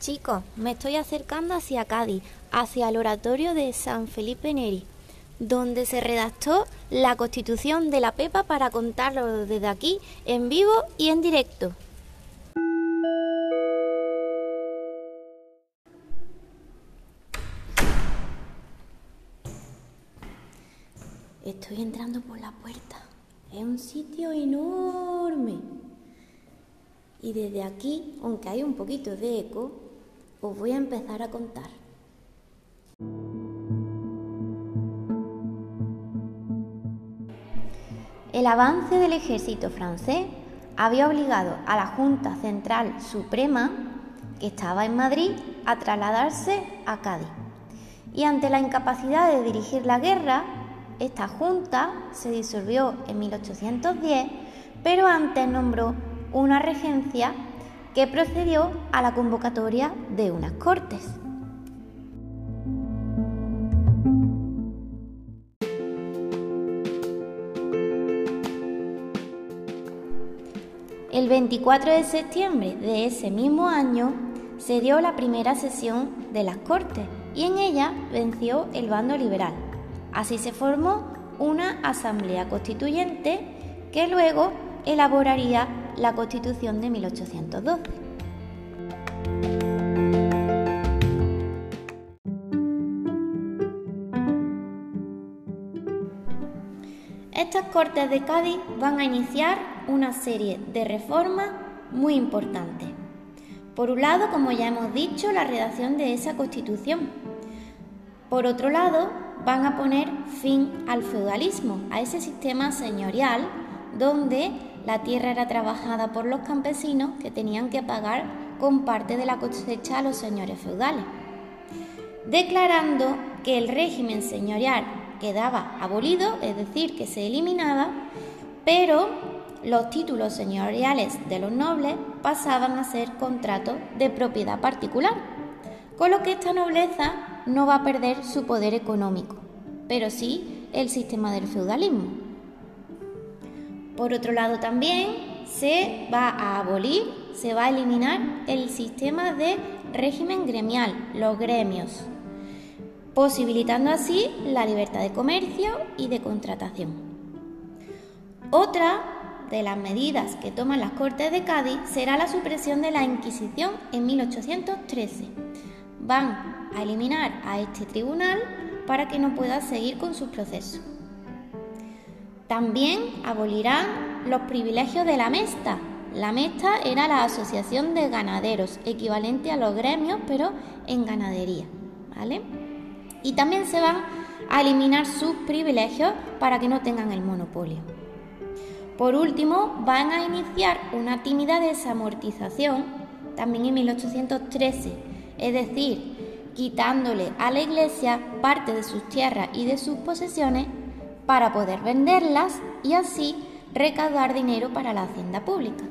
Chicos, me estoy acercando hacia Cádiz, hacia el oratorio de San Felipe Neri, donde se redactó la constitución de la Pepa para contarlo desde aquí, en vivo y en directo. Estoy entrando por la puerta. Es un sitio enorme. Y desde aquí, aunque hay un poquito de eco, os voy a empezar a contar. El avance del ejército francés había obligado a la Junta Central Suprema, que estaba en Madrid, a trasladarse a Cádiz. Y ante la incapacidad de dirigir la guerra, esta Junta se disolvió en 1810, pero antes nombró una regencia que procedió a la convocatoria de unas cortes. El 24 de septiembre de ese mismo año se dio la primera sesión de las Cortes y en ella venció el bando liberal. Así se formó una asamblea constituyente que luego elaboraría la Constitución de 1812. Estas Cortes de Cádiz van a iniciar una serie de reformas muy importantes. Por un lado, como ya hemos dicho, la redacción de esa Constitución. Por otro lado, van a poner fin al feudalismo, a ese sistema señorial donde la tierra era trabajada por los campesinos que tenían que pagar con parte de la cosecha a los señores feudales, declarando que el régimen señorial quedaba abolido, es decir, que se eliminaba, pero los títulos señoriales de los nobles pasaban a ser contratos de propiedad particular, con lo que esta nobleza no va a perder su poder económico, pero sí el sistema del feudalismo. Por otro lado también se va a abolir, se va a eliminar el sistema de régimen gremial, los gremios, posibilitando así la libertad de comercio y de contratación. Otra de las medidas que toman las Cortes de Cádiz será la supresión de la Inquisición en 1813. Van a eliminar a este tribunal para que no pueda seguir con sus procesos. También abolirán los privilegios de la Mesta. La Mesta era la asociación de ganaderos, equivalente a los gremios, pero en ganadería. ¿vale? Y también se van a eliminar sus privilegios para que no tengan el monopolio. Por último, van a iniciar una tímida desamortización, también en 1813, es decir, quitándole a la Iglesia parte de sus tierras y de sus posesiones para poder venderlas y así recaudar dinero para la hacienda pública.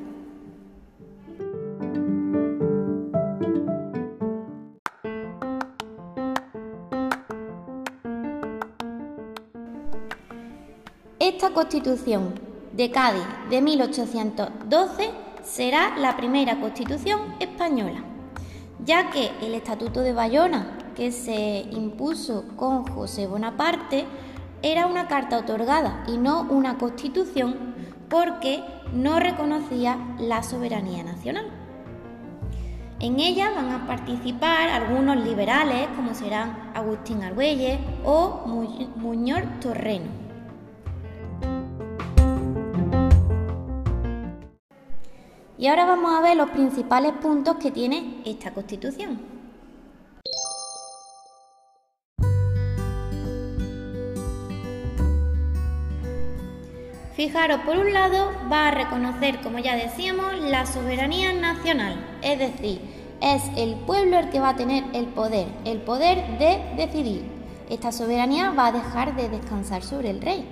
Esta constitución de Cádiz de 1812 será la primera constitución española, ya que el Estatuto de Bayona, que se impuso con José Bonaparte, era una carta otorgada y no una constitución porque no reconocía la soberanía nacional. En ella van a participar algunos liberales como serán Agustín Argüelles o Muñoz Torreno. Y ahora vamos a ver los principales puntos que tiene esta constitución. Fijaros, por un lado va a reconocer, como ya decíamos, la soberanía nacional, es decir, es el pueblo el que va a tener el poder, el poder de decidir. Esta soberanía va a dejar de descansar sobre el rey.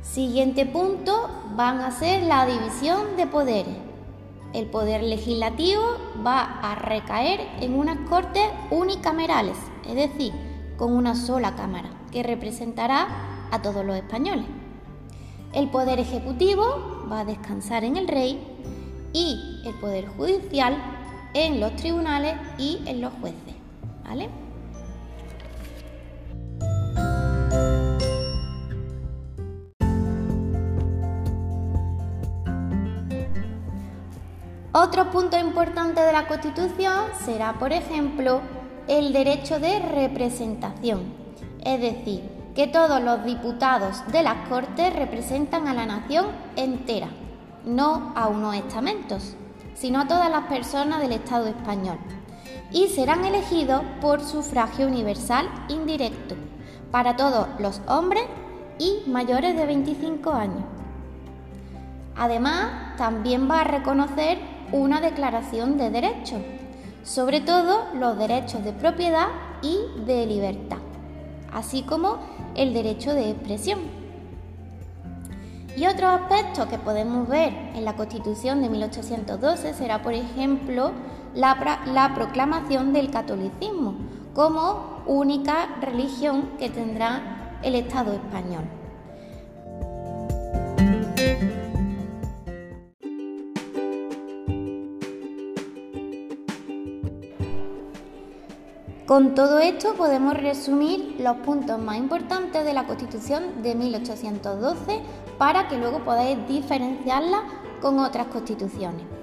Siguiente punto van a ser la división de poderes. El poder legislativo va a recaer en unas cortes unicamerales, es decir, con una sola cámara, que representará a todos los españoles. El poder ejecutivo va a descansar en el rey y el poder judicial en los tribunales y en los jueces. ¿Vale? Otro punto importante de la Constitución será, por ejemplo, el derecho de representación, es decir, que todos los diputados de las Cortes representan a la nación entera, no a unos estamentos, sino a todas las personas del Estado español, y serán elegidos por sufragio universal indirecto para todos los hombres y mayores de 25 años. Además, también va a reconocer una declaración de derechos, sobre todo los derechos de propiedad y de libertad, así como el derecho de expresión. Y otro aspecto que podemos ver en la Constitución de 1812 será, por ejemplo, la, la proclamación del catolicismo como única religión que tendrá el Estado español. Con todo esto podemos resumir los puntos más importantes de la Constitución de 1812 para que luego podáis diferenciarla con otras constituciones.